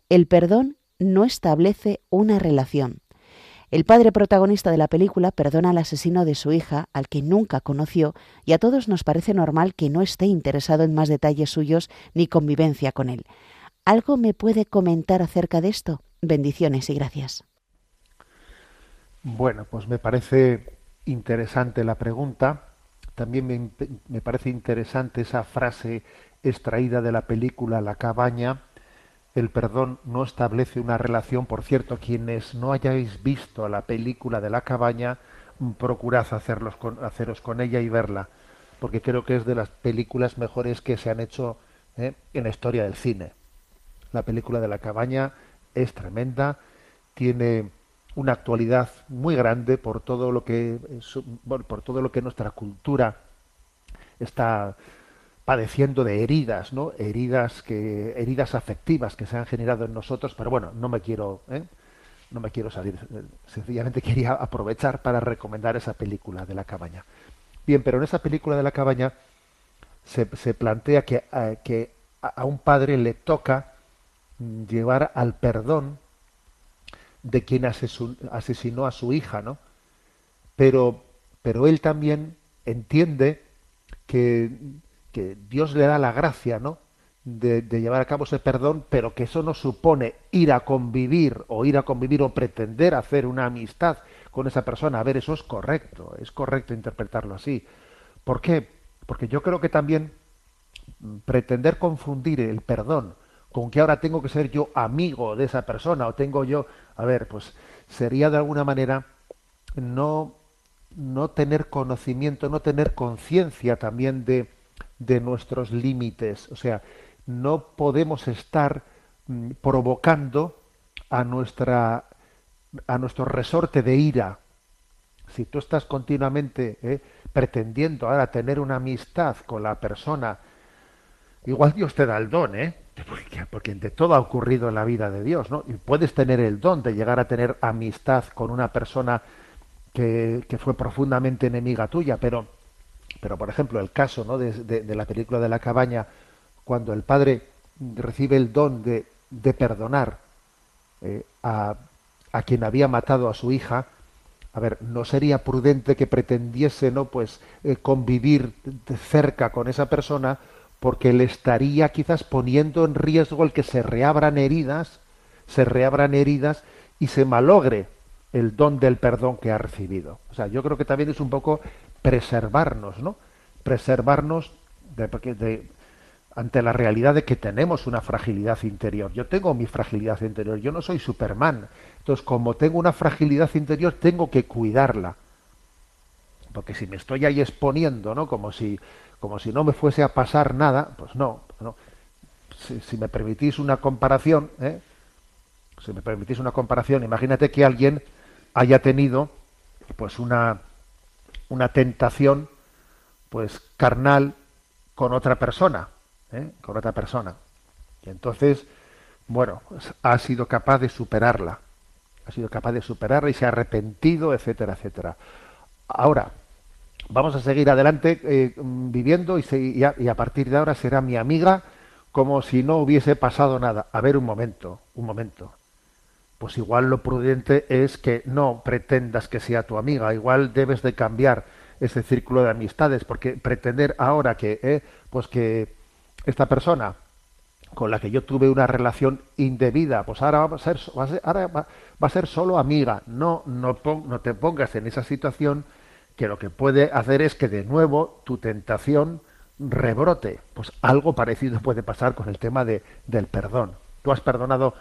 El perdón no establece una relación. El padre protagonista de la película perdona al asesino de su hija, al que nunca conoció, y a todos nos parece normal que no esté interesado en más detalles suyos ni convivencia con él. ¿Algo me puede comentar acerca de esto? Bendiciones y gracias. Bueno, pues me parece interesante la pregunta. También me, me parece interesante esa frase extraída de la película La cabaña. El perdón no establece una relación. Por cierto, quienes no hayáis visto la película de La cabaña, mm, procurad hacerlos con, haceros con ella y verla, porque creo que es de las películas mejores que se han hecho ¿eh? en la historia del cine. La película de La cabaña es tremenda, tiene una actualidad muy grande por todo lo que bueno, por todo lo que nuestra cultura está padeciendo de heridas, ¿no? Heridas que heridas afectivas que se han generado en nosotros, pero bueno, no me quiero ¿eh? no me quiero salir, eh, sencillamente quería aprovechar para recomendar esa película de la cabaña. Bien, pero en esa película de la cabaña se, plantea que, a- que a, un padre le toca mm, llevar al perdón de quien asesinó a su hija, ¿no? Pero, pero él también entiende que, que Dios le da la gracia, ¿no? De, de llevar a cabo ese perdón, pero que eso no supone ir a convivir o ir a convivir o pretender hacer una amistad con esa persona. A ver, eso es correcto, es correcto interpretarlo así. ¿Por qué? Porque yo creo que también mm, pretender confundir el perdón con que ahora tengo que ser yo amigo de esa persona o tengo yo, a ver, pues sería de alguna manera no, no tener conocimiento, no tener conciencia también de, de nuestros límites. O sea, no podemos estar mm, provocando a nuestra a nuestro resorte de ira. Si tú estás continuamente eh, pretendiendo ahora tener una amistad con la persona, igual Dios te da el don, ¿eh? Porque, porque de todo ha ocurrido en la vida de Dios, ¿no? Y puedes tener el don de llegar a tener amistad con una persona que, que fue profundamente enemiga tuya, pero, pero por ejemplo, el caso ¿no? de, de, de la película de la cabaña, cuando el padre recibe el don de, de perdonar eh, a, a, quien había matado a su hija, a ver, no sería prudente que pretendiese, ¿no? Pues eh, convivir cerca con esa persona porque le estaría quizás poniendo en riesgo el que se reabran heridas, se reabran heridas y se malogre el don del perdón que ha recibido. O sea, yo creo que también es un poco preservarnos, ¿no? Preservarnos de, ante la realidad de que tenemos una fragilidad interior. Yo tengo mi fragilidad interior, yo no soy Superman. Entonces, como tengo una fragilidad interior, tengo que cuidarla. Porque si me estoy ahí exponiendo, ¿no? Como si como si no me fuese a pasar nada, pues no. no. Si, si, me permitís una comparación, ¿eh? si me permitís una comparación, imagínate que alguien haya tenido pues una, una tentación pues carnal con otra persona, ¿eh? con otra persona. Y entonces, bueno, pues ha sido capaz de superarla, ha sido capaz de superarla y se ha arrepentido, etcétera, etcétera. Ahora, vamos a seguir adelante eh, viviendo y, se, y, a, y, a, partir de ahora será mi amiga como si no hubiese pasado nada. A ver, un momento, un momento. Pues igual lo prudente es que no pretendas que sea tu amiga, igual debes de cambiar ese círculo de amistades, porque pretender ahora que, eh, pues que esta persona con la que yo tuve una relación indebida, pues ahora va a ser, va a ser, ahora va, a ser solo amiga. No, no, no te pongas en esa situación que lo que puede hacer es que de nuevo tu tentación rebrote. Pues algo parecido puede pasar con el tema de, del perdón. Tú has perdonado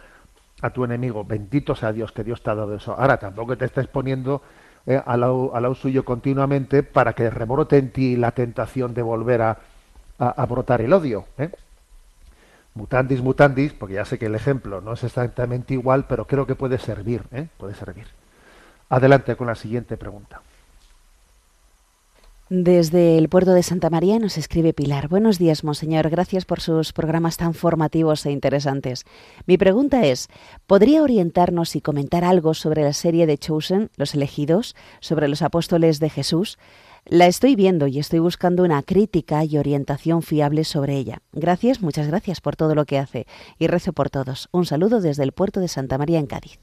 a tu enemigo, bendito sea Dios que Dios te ha dado eso. Ahora tampoco te estés poniendo eh, al, lado, al, suyo continuamente para que rebrote en ti la tentación de volver a, a, a brotar el odio. ¿eh? Mutandis, mutandis, porque ya sé que el ejemplo no es exactamente igual, pero creo que puede servir, ¿eh? puede servir. Adelante con la siguiente pregunta. Desde el puerto de Santa María nos escribe Pilar. Buenos días, Monseñor. Gracias por sus programas tan formativos e interesantes. Mi pregunta es, ¿podría orientarnos y comentar algo sobre la serie de Chosen, Los elegidos, sobre los apóstoles de Jesús? La estoy viendo y estoy buscando una crítica y orientación fiable sobre ella. Gracias, muchas gracias por todo lo que hace y rezo por todos. Un saludo desde el puerto de Santa María en Cádiz.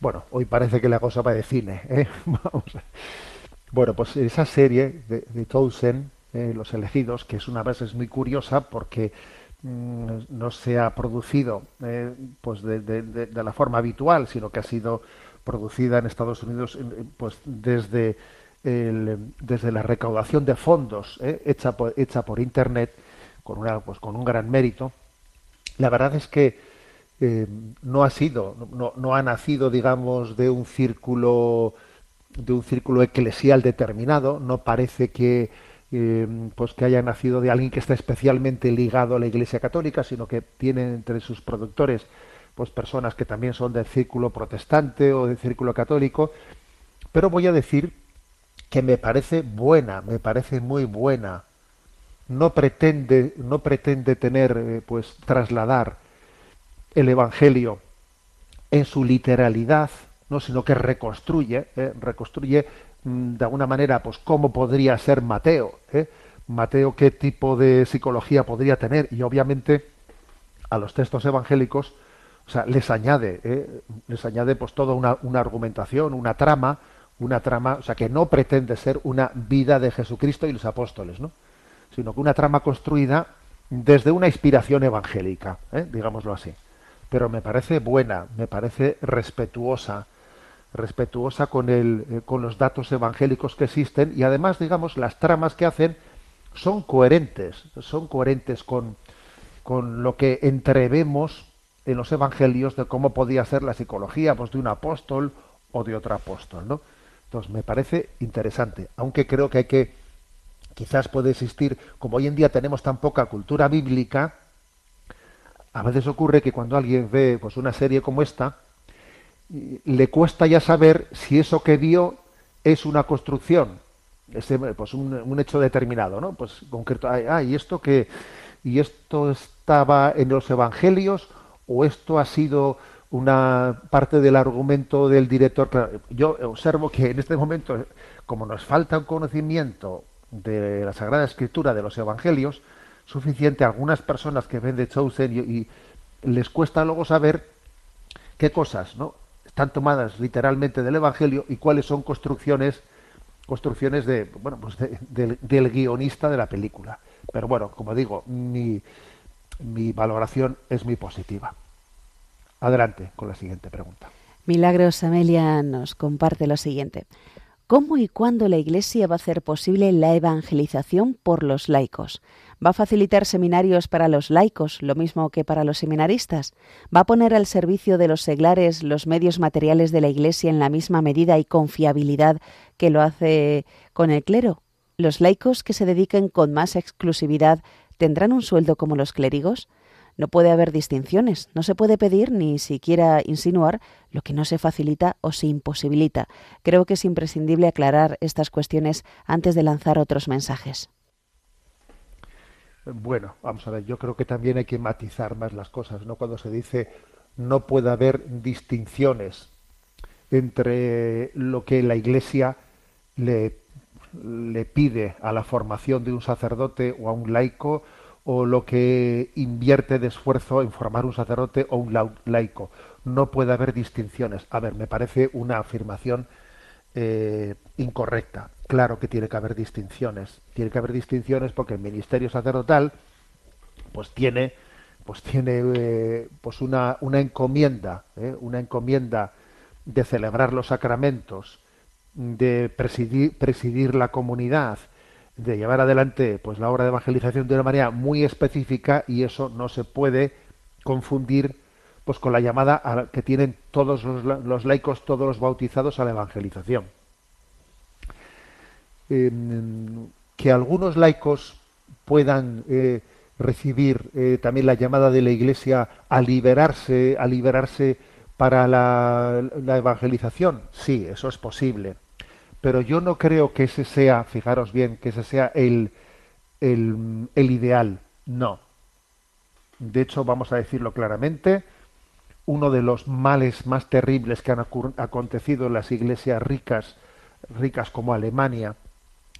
Bueno, hoy parece que la cosa va de cine. ¿eh? Vamos a... Bueno, pues esa serie de, de Towson, eh, Los elegidos, que es una base es muy curiosa porque mmm, no se ha producido eh, pues de, la forma habitual, sino que ha sido producida en Estados Unidos pues desde, desde la recaudación de fondos eh, hecha, por, hecha por Internet con, una, pues, con un gran mérito. La verdad es que eh, no ha sido, no, no ha nacido, digamos, de un círculo de un círculo eclesial determinado, no parece que eh, pues que haya nacido de alguien que está especialmente ligado a la Iglesia Católica, sino que tiene entre sus productores pues personas que también son del círculo protestante o del círculo católico, pero voy a decir que me parece buena, me parece muy buena. No pretende, no pretende tener, eh, pues, trasladar el Evangelio en su literalidad, no sino que reconstruye eh, reconstruye mmm, de alguna manera pues cómo podría ser Mateo ¿eh? Mateo qué tipo de psicología podría tener. Y obviamente a los textos evangélicos o sea les añade ¿eh? les añade pues toda una, una, argumentación una trama una trama o sea que no pretende ser una vida de Jesucristo y los apóstoles no sino que una trama construida desde una inspiración evangélica digámoslo así. Pero me parece buena me parece respetuosa respetuosa con, el, eh, con los datos evangélicos que existen y además, digamos, las tramas que hacen son coherentes, son coherentes con, con lo que entrevemos en los evangelios de cómo podía ser la psicología pues, de un apóstol o de otro apóstol, ¿no? Entonces me parece interesante, aunque creo que hay que, quizás puede existir, como hoy en día tenemos tan poca cultura bíblica, a veces ocurre que cuando alguien ve pues una serie como esta, le cuesta ya saber si eso que vio es una construcción, es pues un, hecho determinado, ¿no? Pues concreto, ah, y esto que y esto estaba en los evangelios o esto ha sido una parte del argumento del director. yo observo que en este momento, como nos falta un conocimiento de la Sagrada Escritura de los evangelios, suficiente algunas personas que ven de Chosen y les cuesta luego saber qué cosas, ¿no? Están tomadas literalmente del Evangelio y cuáles son construcciones construcciones de bueno pues del guionista de la película. Pero bueno, como digo, mi, mi valoración es muy positiva. Adelante con la siguiente pregunta. Milagros Amelia nos comparte lo siguiente. ¿Cómo y cuándo la Iglesia va a hacer posible la evangelización por los laicos? ¿Va a facilitar seminarios para los laicos, lo mismo que para los seminaristas? ¿Va a poner al servicio de los seglares los medios materiales de la Iglesia en la misma medida y confiabilidad que lo hace con el clero? ¿Los laicos que se dediquen con más exclusividad tendrán un sueldo como los clérigos? No puede haber distinciones, no se puede pedir ni siquiera insinuar lo que no se facilita o se imposibilita. Creo que es imprescindible aclarar estas cuestiones antes de lanzar otros mensajes. Bueno, vamos a ver, yo creo que también hay que matizar más las cosas, ¿no? Cuando se dice no puede haber distinciones entre lo que la Iglesia le, pide a la formación de un sacerdote o a un laico o lo que invierte de esfuerzo en formar un sacerdote o un laico. No puede haber distinciones. A ver, me parece una afirmación eh, incorrecta. Claro que tiene que haber distinciones. Tiene que haber distinciones porque el ministerio sacerdotal pues tiene pues tiene eh, pues una, una encomienda, eh, una encomienda de celebrar los sacramentos, de presidir, la comunidad, de llevar adelante pues la obra de evangelización de una manera muy específica y eso no se puede confundir pues con la llamada que tienen todos los, laicos, todos los bautizados a la evangelización. Que algunos laicos puedan eh, recibir eh, también la llamada de la Iglesia a liberarse, a liberarse para la, evangelización, sí, eso es posible. Pero yo no creo que ese sea, fijaros bien, que ese sea el, el, el ideal. No. De hecho, vamos a decirlo claramente, uno de los males más terribles que han acontecido en las iglesias ricas, ricas como Alemania,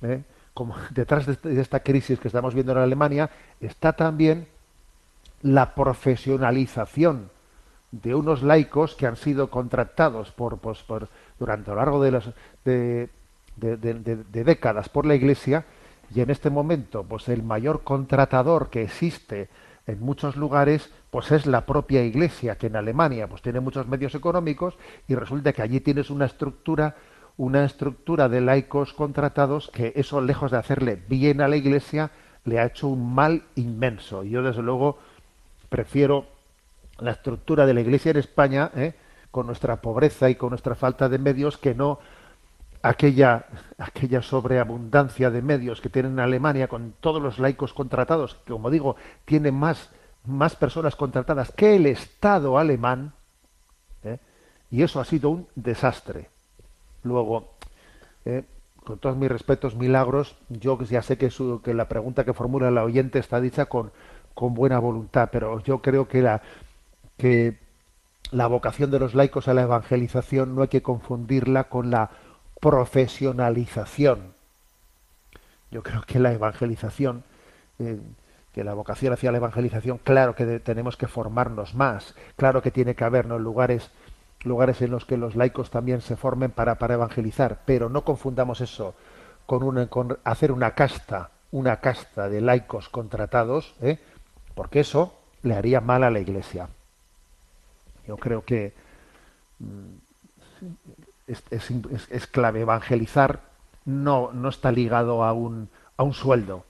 ¿eh? como detrás de esta crisis que estamos viendo en Alemania, está también la profesionalización de unos laicos que han sido contratados por, pues, por durante lo largo de, las, de, de, décadas por la Iglesia y en este momento pues el mayor contratador que existe en muchos lugares pues es la propia iglesia que en Alemania pues tiene muchos medios económicos y resulta que allí tienes una estructura una estructura de laicos contratados que eso lejos de hacerle bien a la iglesia le ha hecho un mal inmenso y yo desde luego prefiero la estructura de la iglesia en España ¿eh? con nuestra pobreza y con nuestra falta de medios que no aquella, aquella sobreabundancia de medios que tienen en Alemania con todos los laicos contratados, que como digo, tiene más, más personas contratadas que el Estado alemán, ¿eh? y eso ha sido un desastre. Luego, ¿eh? con todos mis respetos, milagros, yo ya sé que, su, que la pregunta que formula la oyente está dicha con, buena voluntad, pero yo creo que la, que la vocación de los laicos a la evangelización no hay que confundirla con la profesionalización. Yo creo que la evangelización, eh, que la vocación hacia la evangelización, claro que tenemos que formarnos más, claro que tiene que haber lugares, lugares en los que los laicos también se formen para, para evangelizar, pero no confundamos eso con, una, con hacer una casta, una casta de laicos contratados, ¿eh? porque eso le haría mal a la Iglesia. Yo creo que mm, es, clave. Evangelizar no, no está ligado a un, a un sueldo.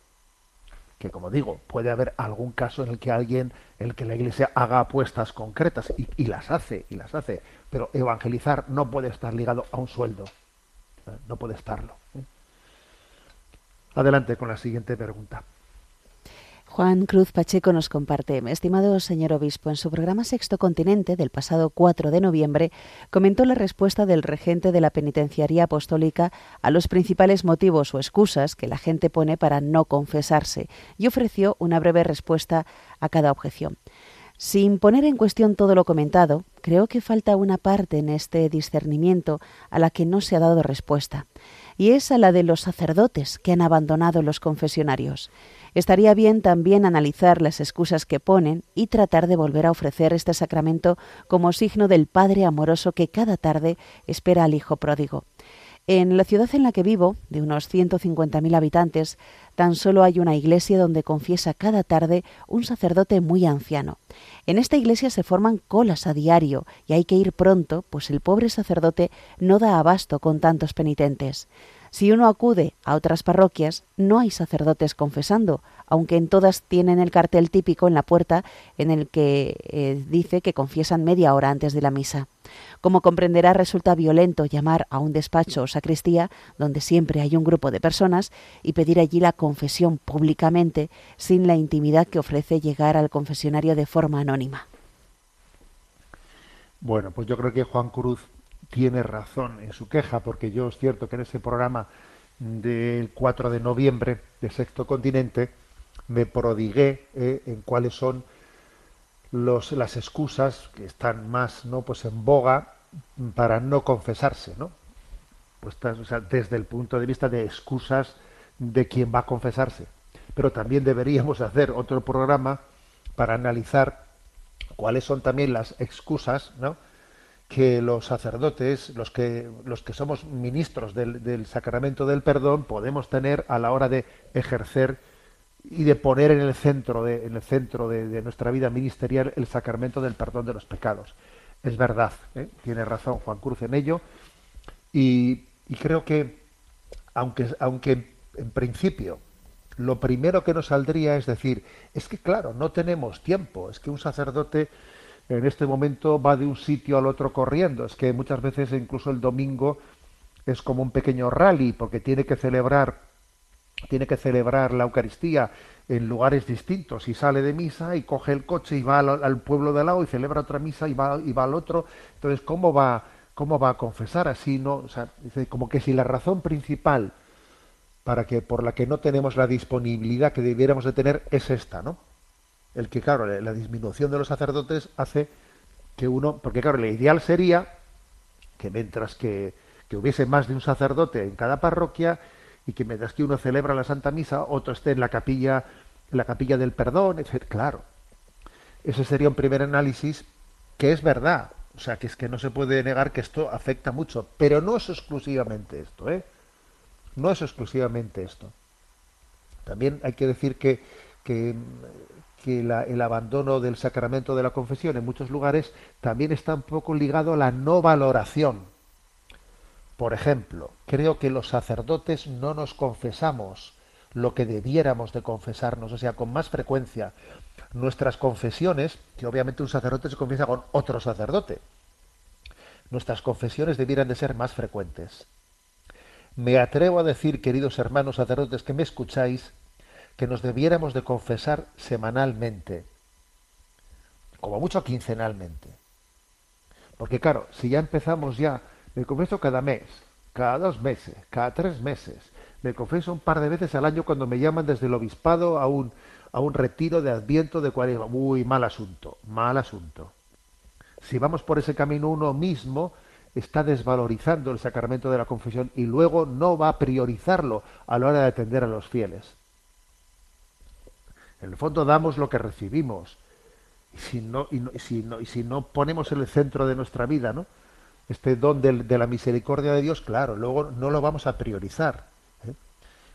que como digo, puede haber algún caso en el que alguien, en el que la Iglesia haga apuestas concretas y las hace, y las hace, pero evangelizar no puede estar ligado a un sueldo, ¿eh? no puede estarlo. ¿eh? Adelante con la siguiente pregunta. Juan Cruz Pacheco nos comparte, estimado señor obispo, en su programa Sexto Continente del pasado 4 de noviembre comentó la respuesta del regente de la Penitenciaría Apostólica a los principales motivos o excusas que la gente pone para no confesarse y ofreció una breve respuesta a cada objeción. Sin poner en cuestión todo lo comentado, creo que falta una parte en este discernimiento a la que no se ha dado respuesta, y es a la de los sacerdotes que han abandonado los confesionarios. Estaría bien también analizar las excusas que ponen y tratar de volver a ofrecer este sacramento como signo del Padre amoroso que cada tarde espera al Hijo pródigo. En la ciudad en la que vivo, de unos 150.000 habitantes, tan solo hay una iglesia donde confiesa cada tarde un sacerdote muy anciano. En esta iglesia se forman colas a diario y hay que ir pronto, pues el pobre sacerdote no da abasto con tantos penitentes. Si uno acude a otras parroquias, no hay sacerdotes confesando, aunque en todas tienen el cartel típico en la puerta en el que eh, dice que confiesan media hora antes de la misa. Como comprenderá, resulta violento llamar a un despacho o sacristía, donde siempre hay un grupo de personas, y pedir allí la confesión públicamente, sin la intimidad que ofrece llegar al confesionario de forma anónima. Bueno, pues yo creo que Juan Cruz tiene razón en su queja, porque yo es cierto que en ese programa del 4 de noviembre de Sexto Continente me prodigué eh, en cuáles son los, las excusas que están más no pues en boga para no confesarse, ¿no? Pues, desde el punto de vista de excusas de quien va a confesarse. Pero también deberíamos hacer otro programa para analizar cuáles son también las excusas, ¿no? Que los sacerdotes, los que, los que somos ministros del, sacramento del perdón, podemos tener a la hora de ejercer y de poner en el centro, de, en el centro de, de nuestra vida ministerial el sacramento del perdón de los pecados. Es verdad, ¿eh? tiene razón Juan Cruz en ello, y, y creo que, aunque, aunque en principio lo primero que nos saldría es decir, es que claro, no tenemos tiempo, es que un sacerdote en este momento va de un sitio al otro corriendo. Es que muchas veces incluso el domingo es como un pequeño rally porque tiene que celebrar tiene que celebrar la Eucaristía en lugares distintos y sale de misa y coge el coche y va al, pueblo de al lado y celebra otra misa y va, y va al otro. Entonces, ¿cómo va, cómo va a confesar así? No, o sea, como que si la razón principal para que por la que no tenemos la disponibilidad que debiéramos de tener es esta, ¿no? El que, claro, la disminución de los sacerdotes hace que uno, porque claro, lo ideal sería que mientras que, que, hubiese más de un sacerdote en cada parroquia y que mientras que uno celebra la Santa Misa, otro esté en la capilla, en la capilla del perdón, etc. Claro, ese sería un primer análisis que es verdad, o sea, que es que no se puede negar que esto afecta mucho, pero no es exclusivamente esto, ¿eh? No es exclusivamente esto. También hay que decir que, que que la, el abandono del sacramento de la confesión en muchos lugares también está un poco ligado a la no valoración. Por ejemplo, creo que los sacerdotes no nos confesamos lo que debiéramos de confesarnos, o sea, con más frecuencia. Nuestras confesiones, que obviamente un sacerdote se confiesa con otro sacerdote, nuestras confesiones debieran de ser más frecuentes. Me atrevo a decir, queridos hermanos sacerdotes que me escucháis, que nos debiéramos de confesar semanalmente, como mucho quincenalmente. Porque claro, si ya empezamos ya, me confieso cada mes, cada dos meses, cada tres meses, me confieso un par de veces al año cuando me llaman desde el obispado a un, a un retiro de adviento de cuaresma. Uy, mal asunto, mal asunto. Si vamos por ese camino uno mismo, está desvalorizando el sacramento de la confesión y luego no va a priorizarlo a la hora de atender a los fieles. En el fondo damos lo que recibimos. Y si no, y, si no, ponemos en el centro de nuestra vida, ¿no? Este don de, la misericordia de Dios, claro, luego no lo vamos a priorizar. ¿eh?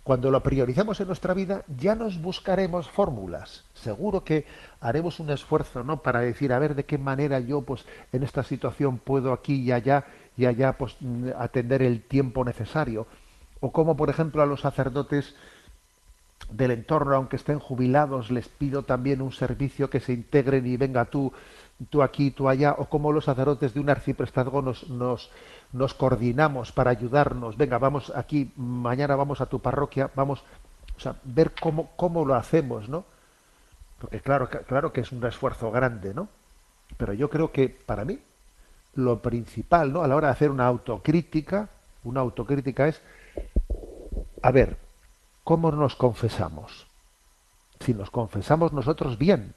Cuando lo priorizamos en nuestra vida, ya nos buscaremos fórmulas. Seguro que haremos un esfuerzo, ¿no? Para decir, a ver de qué manera yo, pues, en esta situación puedo aquí y allá y allá, pues, atender el tiempo necesario. O como, por ejemplo, a los sacerdotes del entorno, aunque estén jubilados, les pido también un servicio que se integren y venga tú, tú aquí, tú allá, o como los sacerdotes de un arciprestazgo nos, nos, coordinamos para ayudarnos. Venga, vamos aquí, mañana vamos a tu parroquia, vamos, o sea, ver cómo, cómo lo hacemos, ¿no? Porque claro, claro que es un esfuerzo grande, ¿no? Pero yo creo que para mí lo principal, ¿no? A la hora de hacer una autocrítica, una autocrítica es, a ver, ¿cómo nos confesamos? Si nos confesamos nosotros bien,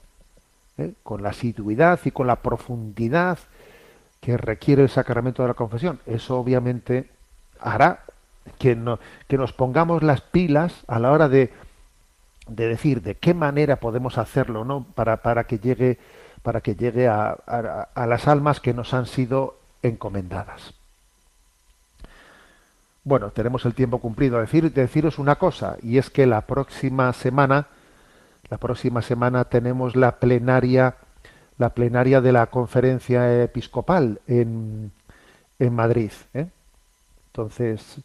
¿eh? con la asiduidad y con la profundidad que requiere el sacramento de la confesión, eso obviamente hará que, no, que nos pongamos las pilas a la hora de, de decir de qué manera podemos hacerlo, ¿no? Para, para que llegue para que llegue a, a las almas que nos han sido encomendadas. Bueno, tenemos el tiempo cumplido. Decir, deciros una cosa, y es que la próxima semana, la próxima semana tenemos la plenaria, la plenaria de la conferencia episcopal en, en Madrid. ¿eh? Entonces,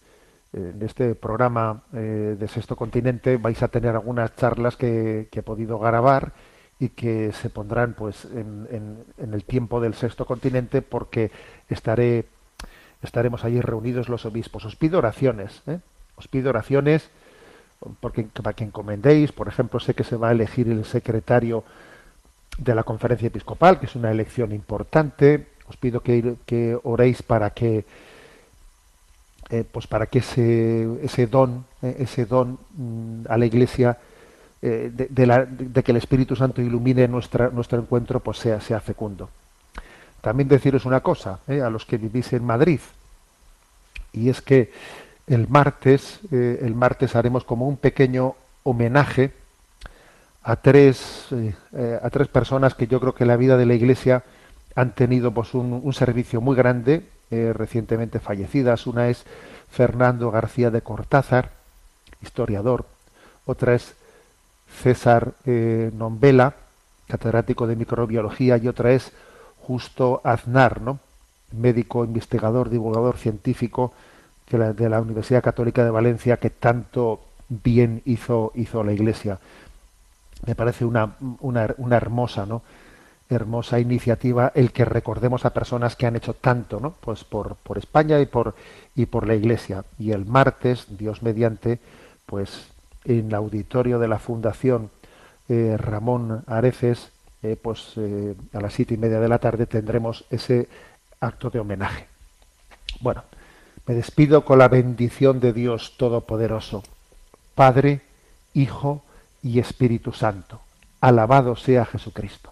en este programa eh, de Sexto Continente vais a tener algunas charlas que, que he podido grabar y que se pondrán pues en, en, en, el tiempo del sexto continente porque estaré estaremos allí reunidos los obispos os pido oraciones ¿eh? os pido oraciones porque para que encomendéis por ejemplo sé que se va a elegir el secretario de la conferencia episcopal que es una elección importante os pido que, oréis para que eh, pues para que ese don eh, ese don mmm, a la iglesia eh, de, que el Espíritu Santo ilumine nuestro encuentro, pues sea, sea fecundo. También deciros una cosa eh, a los que vivís en Madrid, y es que el martes, eh, el martes haremos como un pequeño homenaje a tres, eh, a tres personas que yo creo que en la vida de la Iglesia han tenido pues, un, un servicio muy grande, recientemente fallecidas. Una es Fernando García de Cortázar, historiador. Otra es César Nombela, catedrático de microbiología, y otra es Justo Aznar, ¿no? médico, investigador, divulgador científico de la, Universidad Católica de Valencia, que tanto bien hizo, hizo la Iglesia. Me parece una, una, una hermosa, ¿no? hermosa iniciativa el que recordemos a personas que han hecho tanto, ¿no? Pues por, por España y por y por la Iglesia. Y el martes, Dios mediante, pues en el auditorio de la Fundación eh, Ramón Areces, eh, pues eh, a las siete y media de la tarde tendremos ese acto de homenaje. Bueno, me despido con la bendición de Dios Todopoderoso, Padre, Hijo y Espíritu Santo. Alabado sea Jesucristo.